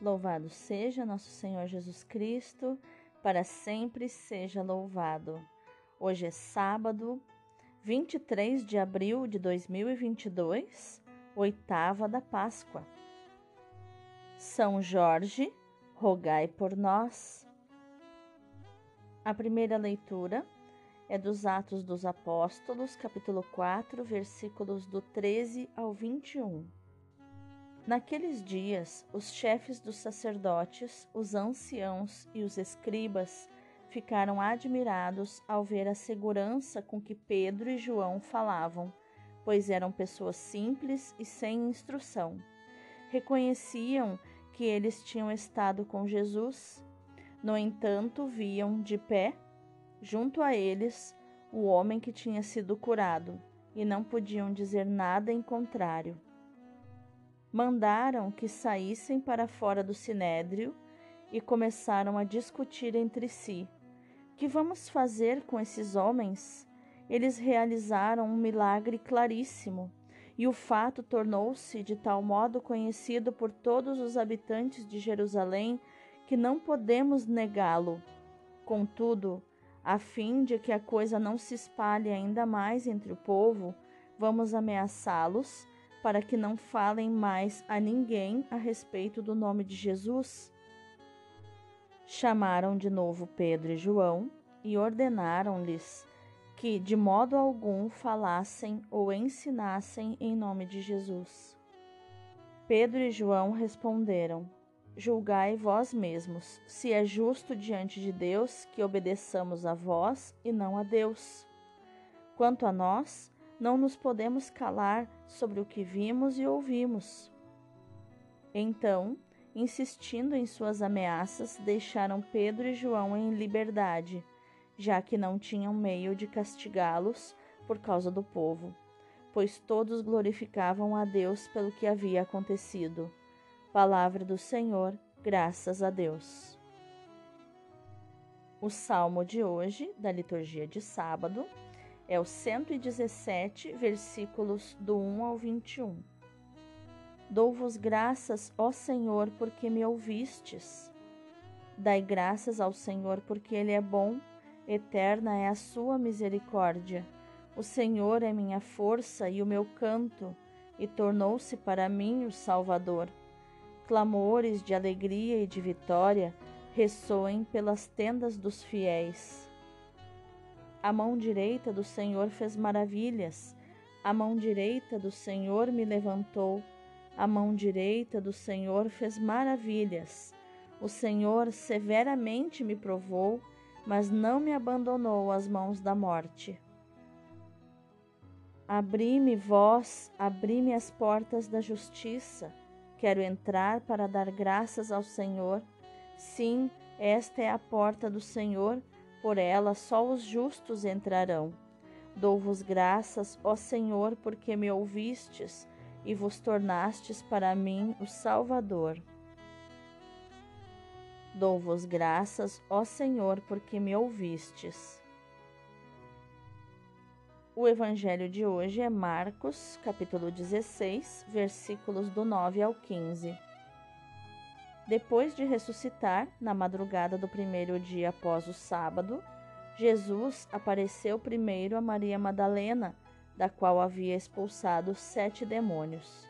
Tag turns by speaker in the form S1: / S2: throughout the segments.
S1: Louvado seja nosso Senhor Jesus Cristo, para sempre seja louvado. Hoje é sábado, 23 de abril de 2022, oitava da Páscoa. São Jorge, rogai por nós. A primeira leitura é dos Atos dos Apóstolos, capítulo 4, versículos do 13 ao 21. Naqueles dias, os chefes dos sacerdotes, os anciãos e os escribas ficaram admirados ao ver a segurança com que Pedro e João falavam, pois eram pessoas simples e sem instrução. Reconheciam que eles tinham estado com Jesus. No entanto, viam de pé, junto a eles, o homem que tinha sido curado, e não podiam dizer nada em contrário mandaram que saíssem para fora do sinédrio e começaram a discutir entre si: Que vamos fazer com esses homens? Eles realizaram um milagre claríssimo, e o fato tornou-se de tal modo conhecido por todos os habitantes de Jerusalém que não podemos negá-lo. Contudo, a fim de que a coisa não se espalhe ainda mais entre o povo, vamos ameaçá-los para que não falem mais a ninguém a respeito do nome de Jesus? Chamaram de novo Pedro e João e ordenaram-lhes que de modo algum falassem ou ensinassem em nome de Jesus. Pedro e João responderam: Julgai vós mesmos, se é justo diante de Deus que obedeçamos a vós e não a Deus. Quanto a nós, não nos podemos calar sobre o que vimos e ouvimos. Então, insistindo em suas ameaças, deixaram Pedro e João em liberdade, já que não tinham meio de castigá-los por causa do povo, pois todos glorificavam a Deus pelo que havia acontecido. Palavra do Senhor, graças a Deus. O salmo de hoje, da liturgia de sábado, é o 117, versículos do 1 ao 21. Dou-vos graças, ó Senhor, porque me ouvistes. Dai graças ao Senhor, porque Ele é bom, eterna é a sua misericórdia. O Senhor é minha força e o meu canto, e tornou-se para mim o Salvador. Clamores de alegria e de vitória ressoem pelas tendas dos fiéis. A mão direita do Senhor fez maravilhas. A mão direita do Senhor me levantou. A mão direita do Senhor fez maravilhas. O Senhor severamente me provou, mas não me abandonou às mãos da morte. Abri-me, vós, abri-me as portas da justiça. Quero entrar para dar graças ao Senhor. Sim, esta é a porta do Senhor por ela só os justos entrarão. Dou-vos graças, ó Senhor, porque me ouvistes e vos tornastes para mim o Salvador. Dou-vos graças, ó Senhor, porque me ouvistes. O evangelho de hoje é Marcos, capítulo 16, versículos do 9 ao 15. Depois de ressuscitar, na madrugada do primeiro dia após o sábado, Jesus apareceu primeiro a Maria Madalena, da qual havia expulsado sete demônios.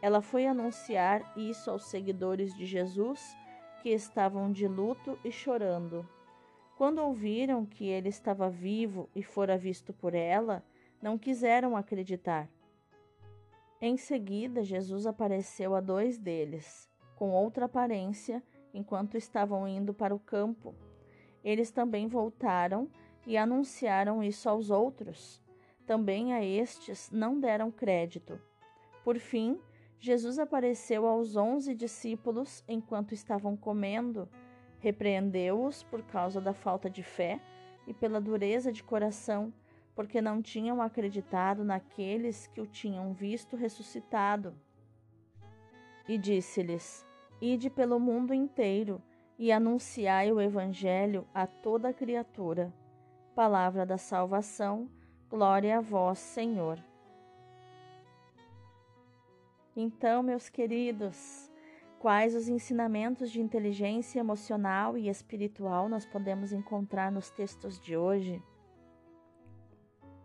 S1: Ela foi anunciar isso aos seguidores de Jesus, que estavam de luto e chorando. Quando ouviram que ele estava vivo e fora visto por ela, não quiseram acreditar. Em seguida, Jesus apareceu a dois deles com outra aparência, enquanto estavam indo para o campo. Eles também voltaram e anunciaram isso aos outros. Também a estes não deram crédito. Por fim, Jesus apareceu aos onze discípulos enquanto estavam comendo, repreendeu-os por causa da falta de fé e pela dureza de coração, porque não tinham acreditado naqueles que o tinham visto ressuscitado. E disse-lhes: Ide pelo mundo inteiro e anunciai o Evangelho a toda criatura. Palavra da salvação, glória a vós, Senhor. Então, meus queridos, Quais os ensinamentos de inteligência emocional e espiritual nós podemos encontrar nos textos de hoje?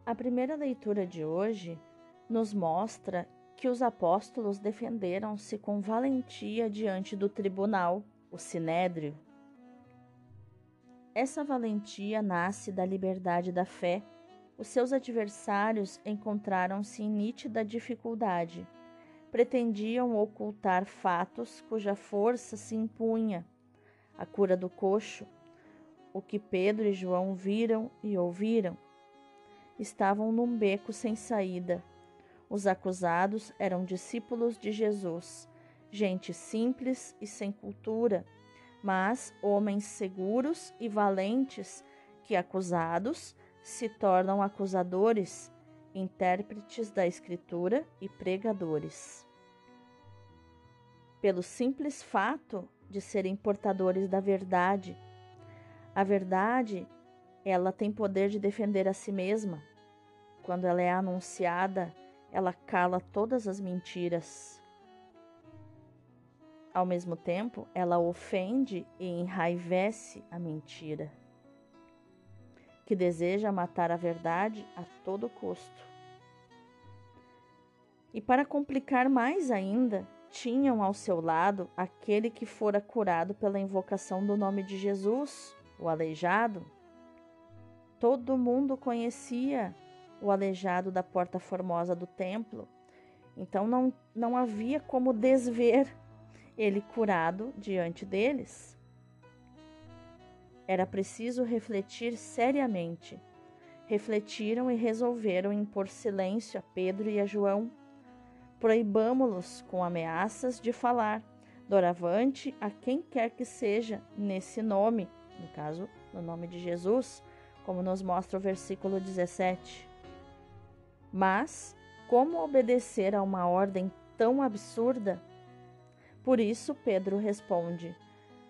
S1: A primeira leitura de hoje nos mostra que os apóstolos defenderam-se com valentia diante do tribunal, o sinédrio. Essa valentia nasce da liberdade da fé. Os seus adversários encontraram-se em nítida dificuldade pretendiam ocultar fatos cuja força se impunha a cura do coxo, o que Pedro e João viram e ouviram. Estavam num beco sem saída. Os acusados eram discípulos de Jesus, gente simples e sem cultura, mas homens seguros e valentes que, acusados, se tornam acusadores intérpretes da Escritura e pregadores. Pelo simples fato de serem portadores da verdade, a verdade, ela tem poder de defender a si mesma. Quando ela é anunciada, ela cala todas as mentiras. Ao mesmo tempo, ela ofende e enraivece a mentira que deseja matar a verdade a todo custo. E para complicar mais ainda, tinham ao seu lado aquele que fora curado pela invocação do nome de Jesus, o aleijado. Todo mundo conhecia o aleijado da porta formosa do templo, então não, não havia como desver ele curado diante deles. Era preciso refletir seriamente. Refletiram e resolveram impor silêncio a Pedro e a João. Proibamo-los com ameaças de falar, doravante a quem quer que seja nesse nome, no caso, no nome de Jesus, como nos mostra o versículo 17. Mas, como obedecer a uma ordem tão absurda? Por isso, Pedro responde: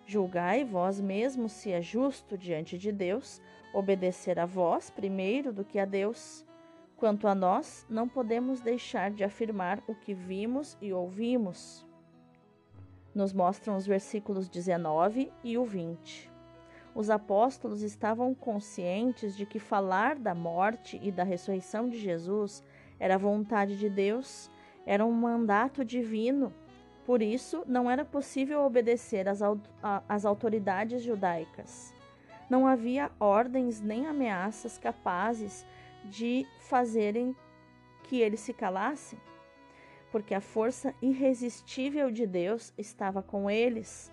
S1: Julgai vós mesmos se é justo diante de Deus obedecer a vós primeiro do que a Deus. Quanto a nós, não podemos deixar de afirmar o que vimos e ouvimos. Nos mostram os versículos 19 e o 20. Os apóstolos estavam conscientes de que falar da morte e da ressurreição de Jesus era vontade de Deus, era um mandato divino por isso, não era possível obedecer às, autoridades judaicas. Não havia ordens nem ameaças capazes de fazerem que eles se calassem, porque a força irresistível de Deus estava com eles.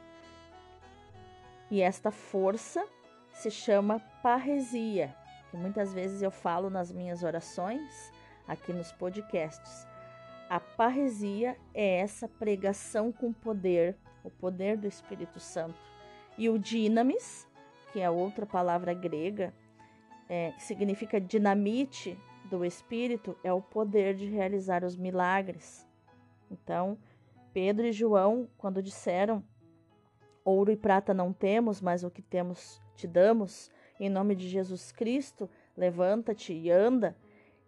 S1: E esta força se chama parresia, que muitas vezes eu falo nas minhas orações, aqui nos podcasts. A parresia é essa pregação com poder, o poder do Espírito Santo. E o dinamis, que é outra palavra grega, é, que significa dinamite do Espírito, é o poder de realizar os milagres. Então, Pedro e João, quando disseram: Ouro e prata não temos, mas o que temos te damos, em nome de Jesus Cristo, levanta-te e anda.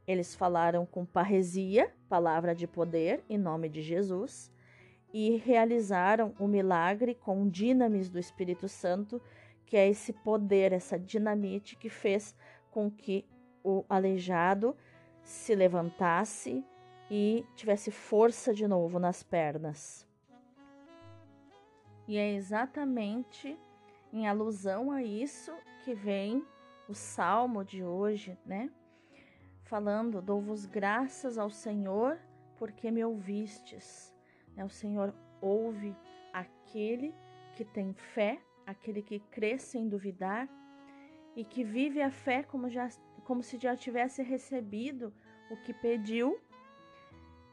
S1: Eles falaram com parresia, palavra de poder, em nome de Jesus, e realizaram o milagre com dinamis do Espírito Santo, que é esse poder, essa dinamite que fez com que o aleijado se levantasse e tivesse força de novo nas pernas. E é exatamente em alusão a isso que vem o salmo de hoje, né? falando: Dou-vos graças ao Senhor porque me ouvistes. Né? O Senhor ouve aquele que tem fé, aquele que crê sem duvidar e que vive a fé como, já, como se já tivesse recebido o que pediu,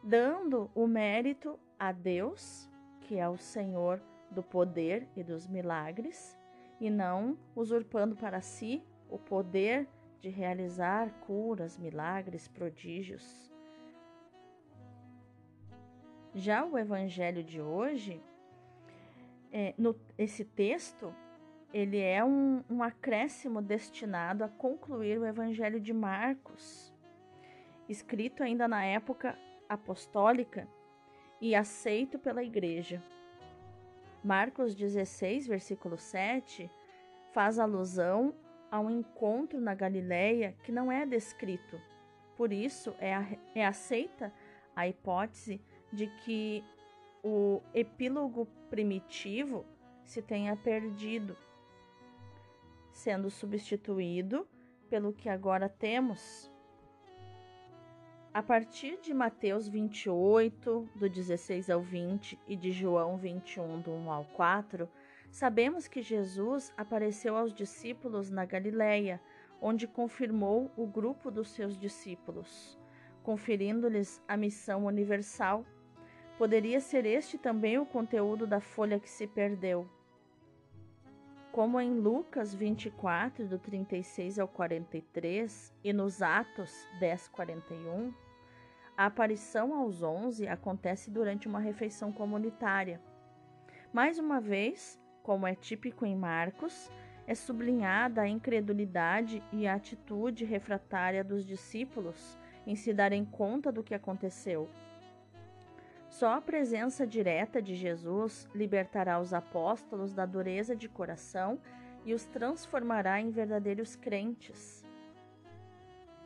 S1: dando o mérito a Deus, que é o Senhor do poder e dos milagres, e não usurpando para si o poder de realizar curas, milagres, prodígios. Já o evangelho de hoje, é, no, esse texto, ele é um, um acréscimo destinado a concluir o evangelho de Marcos, escrito ainda na época apostólica e aceito pela igreja. Marcos 16, versículo 7, faz alusão a um encontro na Galileia que não é descrito. Por isso, é, a, é aceita a hipótese de que o epílogo primitivo se tenha perdido, sendo substituído pelo que agora temos. A partir de Mateus 28, do 16 ao 20, e de João 21, do 1 ao 4, sabemos que Jesus apareceu aos discípulos na Galileia, onde confirmou o grupo dos seus discípulos, conferindo-lhes a missão universal Poderia ser este também o conteúdo da folha que se perdeu. Como em Lucas 24, do 36 ao 43, e nos Atos 10, 41, a aparição aos onze acontece durante uma refeição comunitária. Mais uma vez, como é típico em Marcos, é sublinhada a incredulidade e a atitude refratária dos discípulos em se darem conta do que aconteceu só a presença direta de Jesus libertará os apóstolos da dureza de coração e os transformará em verdadeiros crentes.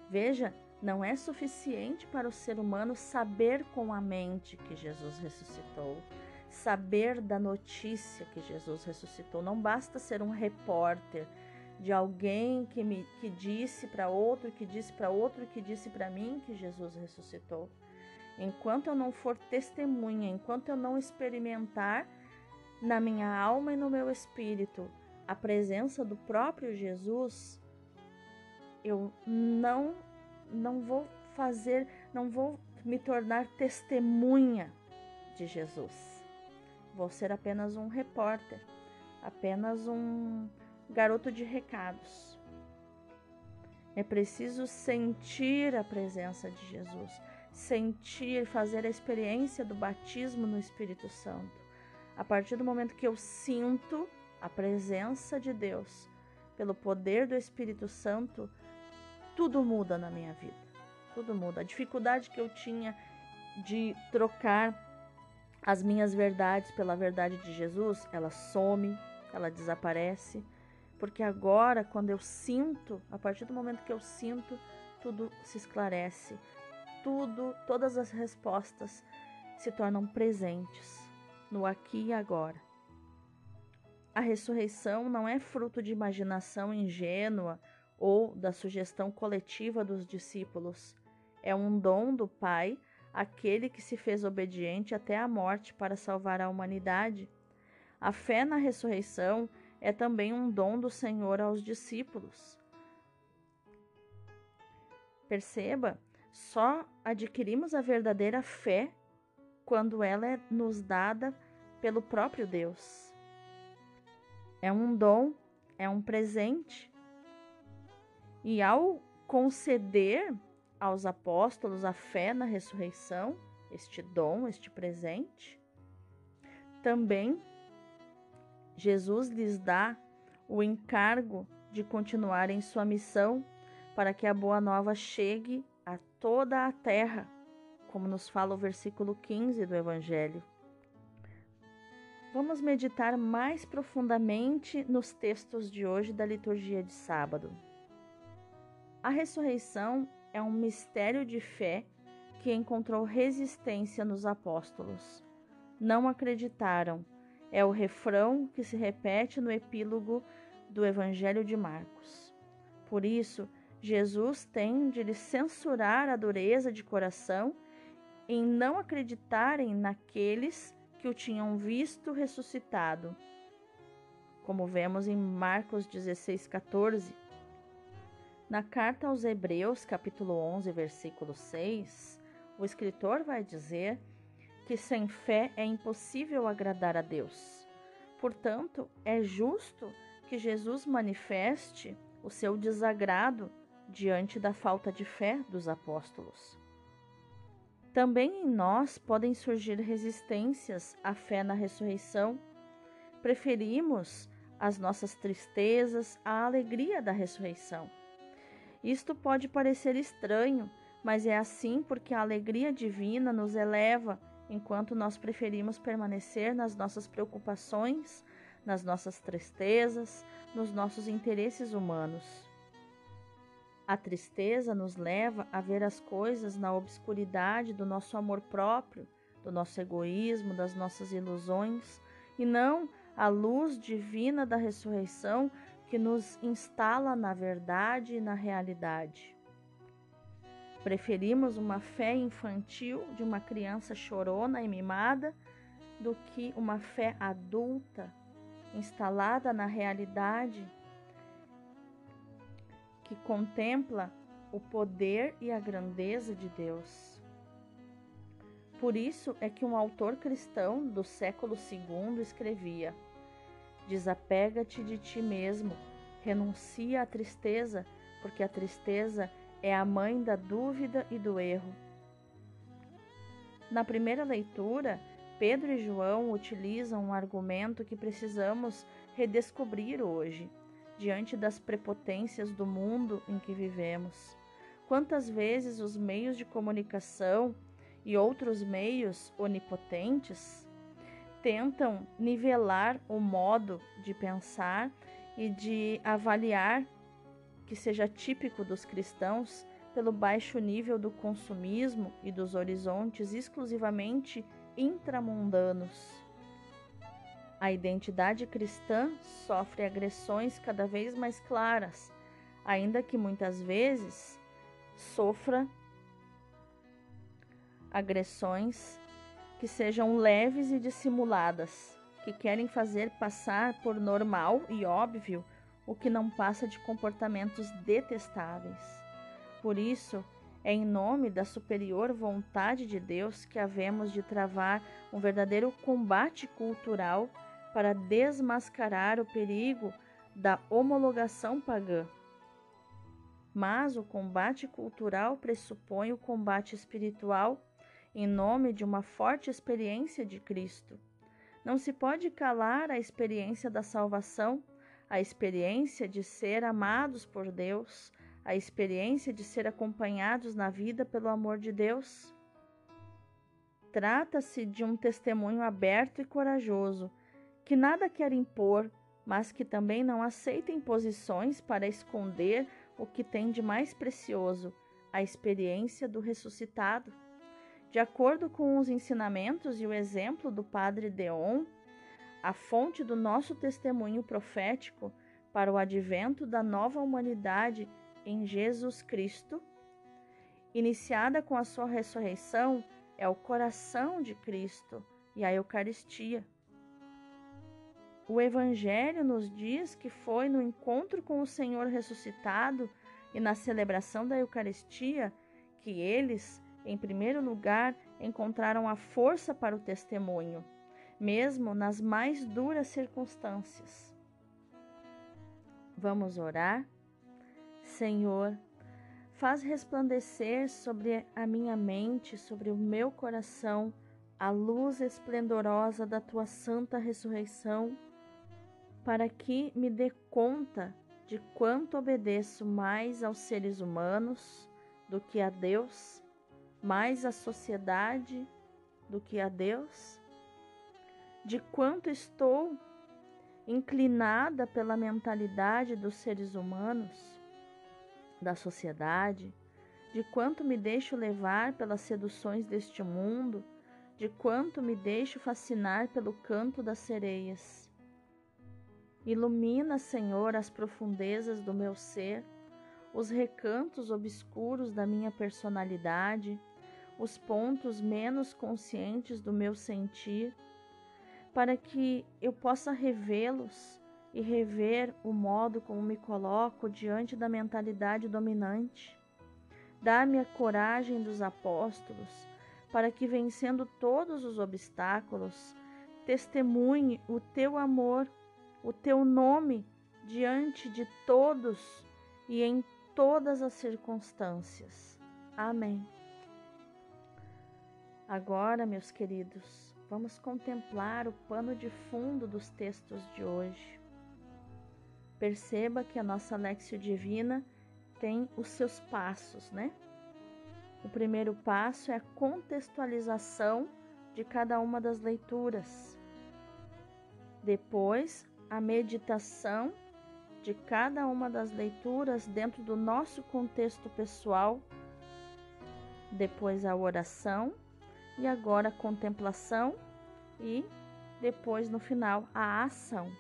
S1: Veja, não é suficiente para o ser humano saber com a mente que Jesus ressuscitou, saber da notícia que Jesus ressuscitou. Não basta ser um repórter de alguém que me que disse para outro, que disse para outro, que disse para mim que Jesus ressuscitou. Enquanto eu não for testemunha, enquanto eu não experimentar na minha alma e no meu espírito a presença do próprio Jesus, eu não não vou fazer, não vou me tornar testemunha de Jesus. Vou ser apenas um repórter, apenas um garoto de recados. É preciso sentir a presença de Jesus sentir, fazer a experiência do batismo no Espírito Santo. A partir do momento que eu sinto a presença de Deus, pelo poder do Espírito Santo, tudo muda na minha vida. Tudo muda. A dificuldade que eu tinha de trocar as minhas verdades pela verdade de Jesus, ela some, ela desaparece, porque agora, quando eu sinto, a partir do momento que eu sinto, tudo se esclarece, tudo, todas as respostas se tornam presentes no aqui e agora. A ressurreição não é fruto de imaginação ingênua ou da sugestão coletiva dos discípulos. É um dom do Pai, aquele que se fez obediente até a morte para salvar a humanidade. A fé na ressurreição é também um dom do Senhor aos discípulos. Perceba só adquirimos a verdadeira fé quando ela é nos dada pelo próprio Deus. É um dom, é um presente. E ao conceder aos apóstolos a fé na ressurreição, este dom, este presente, também Jesus lhes dá o encargo de continuar em sua missão para que a boa nova chegue a toda a terra, como nos fala o versículo 15 do Evangelho. Vamos meditar mais profundamente nos textos de hoje da liturgia de sábado. A ressurreição é um mistério de fé que encontrou resistência nos apóstolos. Não acreditaram. É o refrão que se repete no epílogo do Evangelho de Marcos. Por isso, Jesus tem de lhes censurar a dureza de coração em não acreditarem naqueles que o tinham visto ressuscitado, como vemos em Marcos 16, 14. Na carta aos Hebreus, capítulo 11, versículo 6, o escritor vai dizer que sem fé é impossível agradar a Deus. Portanto, é justo que Jesus manifeste o seu desagrado diante da falta de fé dos apóstolos. Também em nós podem surgir resistências à fé na ressurreição. Preferimos as nossas tristezas à alegria da ressurreição. Isto pode parecer estranho, mas é assim porque a alegria divina nos eleva enquanto nós preferimos permanecer nas nossas preocupações, nas nossas tristezas, nos nossos interesses humanos. A tristeza nos leva a ver as coisas na obscuridade do nosso amor próprio, do nosso egoísmo, das nossas ilusões, e não a luz divina da ressurreição que nos instala na verdade e na realidade. Preferimos uma fé infantil de uma criança chorona e mimada do que uma fé adulta, instalada na realidade, que contempla o poder e a grandeza de Deus. Por isso é que um autor cristão do século II escrevia: Desapega-te de ti mesmo, renuncia à tristeza, porque a tristeza é a mãe da dúvida e do erro. Na primeira leitura, Pedro e João utilizam um argumento que precisamos redescobrir hoje, diante das prepotências do mundo em que vivemos. Quantas vezes os meios de comunicação e outros meios onipotentes tentam nivelar o modo de pensar e de avaliar que seja típico dos cristãos pelo baixo nível do consumismo e dos horizontes exclusivamente intramundanos. A identidade cristã sofre agressões cada vez mais claras, ainda que muitas vezes sofra agressões que sejam leves e dissimuladas, que querem fazer passar por normal e óbvio o que não passa de comportamentos detestáveis. Por isso, é em nome da superior vontade de Deus que havemos de travar um verdadeiro combate cultural para desmascarar o perigo da homologação pagã. Mas o combate cultural pressupõe o combate espiritual em nome de uma forte experiência de Cristo. Não se pode calar a experiência da salvação, a experiência de ser amados por Deus, a experiência de ser acompanhados na vida pelo amor de Deus. Trata-se de um testemunho aberto e corajoso, que nada quer impor, mas que também não aceita imposições para esconder o que tem de mais precioso, a experiência do ressuscitado. De acordo com os ensinamentos e o exemplo do Padre Deon, a fonte do nosso testemunho profético para o advento da nova humanidade em Jesus Cristo, iniciada com a sua ressurreição, é o coração de Cristo e a Eucaristia. O Evangelho nos diz que foi no encontro com o Senhor ressuscitado e na celebração da Eucaristia que eles em primeiro lugar, encontraram a força para o testemunho, mesmo nas mais duras circunstâncias. Vamos orar? Senhor, faz resplandecer sobre a minha mente, sobre o meu coração, a luz esplendorosa da tua santa ressurreição, para que me dê conta de quanto obedeço mais aos seres humanos do que a Deus mais à sociedade do que a Deus? De quanto estou inclinada pela mentalidade dos seres humanos, da sociedade, de quanto me deixo levar pelas seduções deste mundo, de quanto me deixo fascinar pelo canto das sereias. Ilumina, Senhor, as profundezas do meu ser, os recantos obscuros da minha personalidade, os pontos menos conscientes do meu sentir, para que eu possa revê-los e rever o modo como me coloco diante da mentalidade dominante. Dá-me a coragem dos apóstolos, para que, vencendo todos os obstáculos, testemunhe o teu amor, o teu nome diante de todos e em todas as circunstâncias. Amém. Agora, meus queridos, vamos contemplar o pano de fundo dos textos de hoje. Perceba que a nossa Lexio Divina tem os seus passos, né? O primeiro passo é a contextualização de cada uma das leituras. Depois, a meditação de cada uma das leituras dentro do nosso contexto pessoal. Depois, a oração e agora a contemplação e depois no final a ação.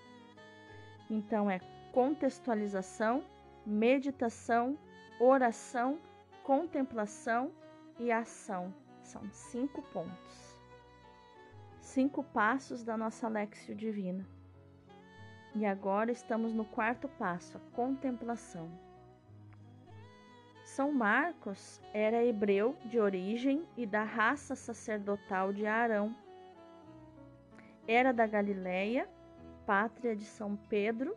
S1: Então é contextualização, meditação, oração, contemplação e ação. São cinco pontos. Cinco passos da nossa Lexio Divina. E agora estamos no quarto passo, a contemplação. São Marcos era hebreu de origem e da raça sacerdotal de Arão. Era da Galileia, pátria de São Pedro,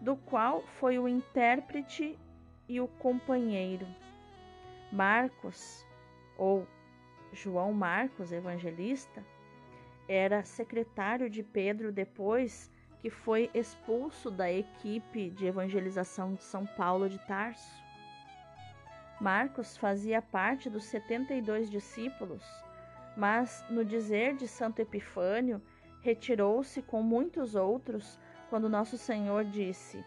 S1: do qual foi o intérprete e o companheiro. Marcos, ou João Marcos, evangelista, era secretário de Pedro depois que foi expulso da equipe de evangelização de São Paulo de Tarso. Marcos fazia parte dos 72 discípulos, mas, no dizer de Santo Epifânio, retirou-se com muitos outros quando Nosso Senhor disse: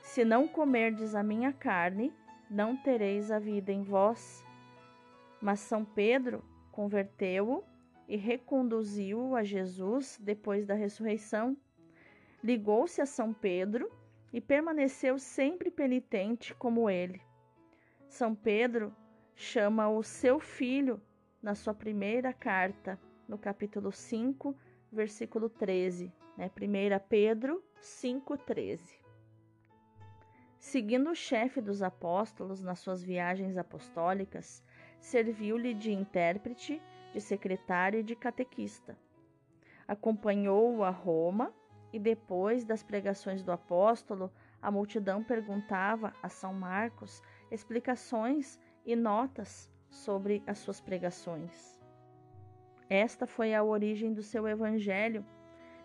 S1: Se não comerdes a minha carne, não tereis a vida em vós. Mas São Pedro converteu-o e reconduziu-o a Jesus depois da ressurreição. Ligou-se a São Pedro e permaneceu sempre penitente como ele. São Pedro chama o seu filho na sua primeira carta, no capítulo 5, versículo 13, né? 1 Pedro 5,13. Seguindo o chefe dos apóstolos nas suas viagens apostólicas, serviu-lhe de intérprete, de secretário e de catequista. Acompanhou-o a Roma e depois das pregações do apóstolo, a multidão perguntava a São Marcos explicações e notas sobre as suas pregações. Esta foi a origem do seu evangelho.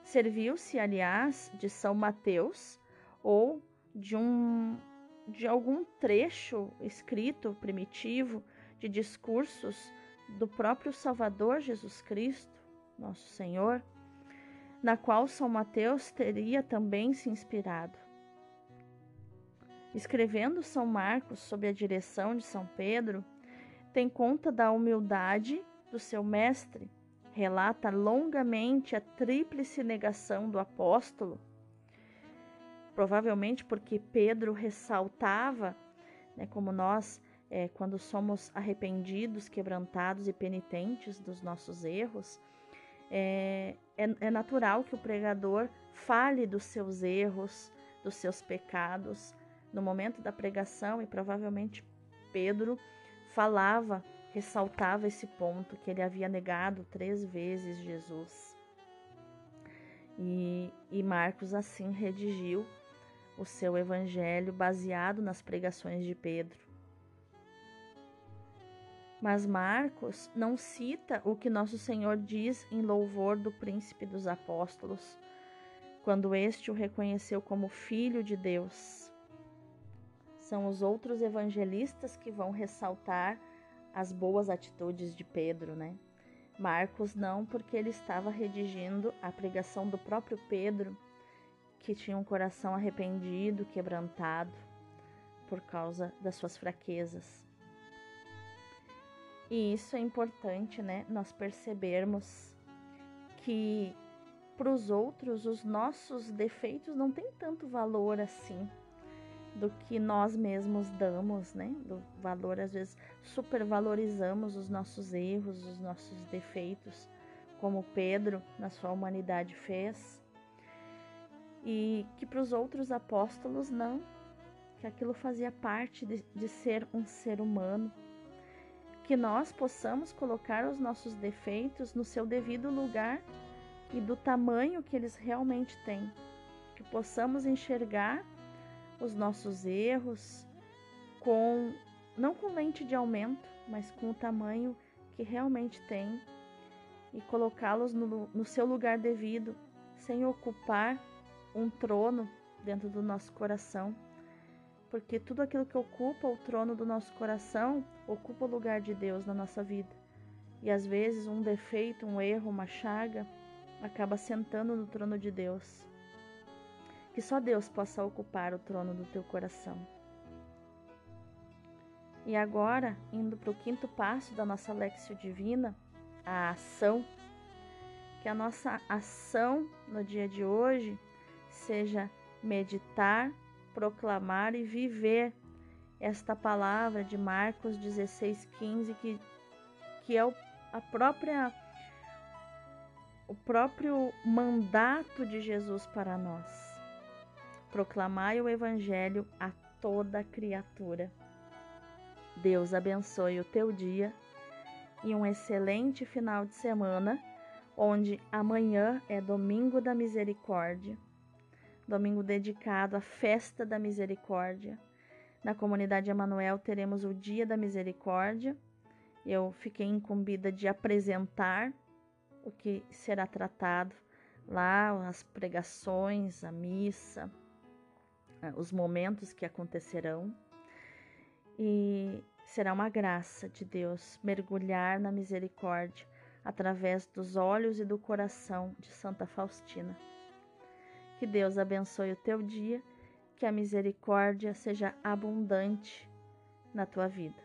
S1: Serviu-se, aliás, de São Mateus ou de um de algum trecho escrito primitivo de discursos do próprio Salvador Jesus Cristo, nosso Senhor, na qual São Mateus teria também se inspirado. Escrevendo São Marcos sob a direção de São Pedro, tem conta da humildade do seu mestre, relata longamente a tríplice negação do apóstolo, provavelmente porque Pedro ressaltava, né, como nós, é, quando somos arrependidos, quebrantados e penitentes dos nossos erros, é, é, é natural que o pregador fale dos seus erros, dos seus pecados, no momento da pregação e provavelmente Pedro falava, ressaltava esse ponto que ele havia negado três vezes Jesus. E, e Marcos assim redigiu o seu evangelho baseado nas pregações de Pedro. Mas Marcos não cita o que nosso Senhor diz em louvor do príncipe dos apóstolos, quando este o reconheceu como filho de Deus são os outros evangelistas que vão ressaltar as boas atitudes de Pedro, né? Marcos não, porque ele estava redigindo a pregação do próprio Pedro, que tinha um coração arrependido, quebrantado por causa das suas fraquezas. E isso é importante, né? Nós percebermos que para os outros os nossos defeitos não têm tanto valor assim do que nós mesmos damos, né? Do valor, às vezes, supervalorizamos os nossos erros, os nossos defeitos, como Pedro na sua humanidade fez. E que para os outros apóstolos não, que aquilo fazia parte de, de ser um ser humano. Que nós possamos colocar os nossos defeitos no seu devido lugar e do tamanho que eles realmente têm. Que possamos enxergar os nossos erros com não com lente de aumento, mas com o tamanho que realmente tem e colocá-los no, no seu lugar devido, sem ocupar um trono dentro do nosso coração. Porque tudo aquilo que ocupa o trono do nosso coração ocupa o lugar de Deus na nossa vida. E às vezes um defeito, um erro, uma chaga acaba sentando no trono de Deus. Que só Deus possa ocupar o trono do teu coração. E agora, indo para o quinto passo da nossa Lexio Divina, a ação, que a nossa ação no dia de hoje seja meditar, proclamar e viver esta palavra de Marcos 16, 15, que, que é a própria o próprio mandato de Jesus para nós. Proclamai o evangelho a toda criatura. Deus abençoe o teu dia e um excelente final de semana, onde amanhã é domingo da misericórdia, domingo dedicado à festa da misericórdia. Na comunidade Emanuel teremos o Dia da Misericórdia. Eu fiquei incumbida de apresentar o que será tratado lá, as pregações, a missa, eh, os momentos que acontecerão. E será uma graça de Deus mergulhar na misericórdia através dos olhos e do coração de Santa Faustina. Que Deus abençoe o teu dia, que a misericórdia seja abundante na tua vida.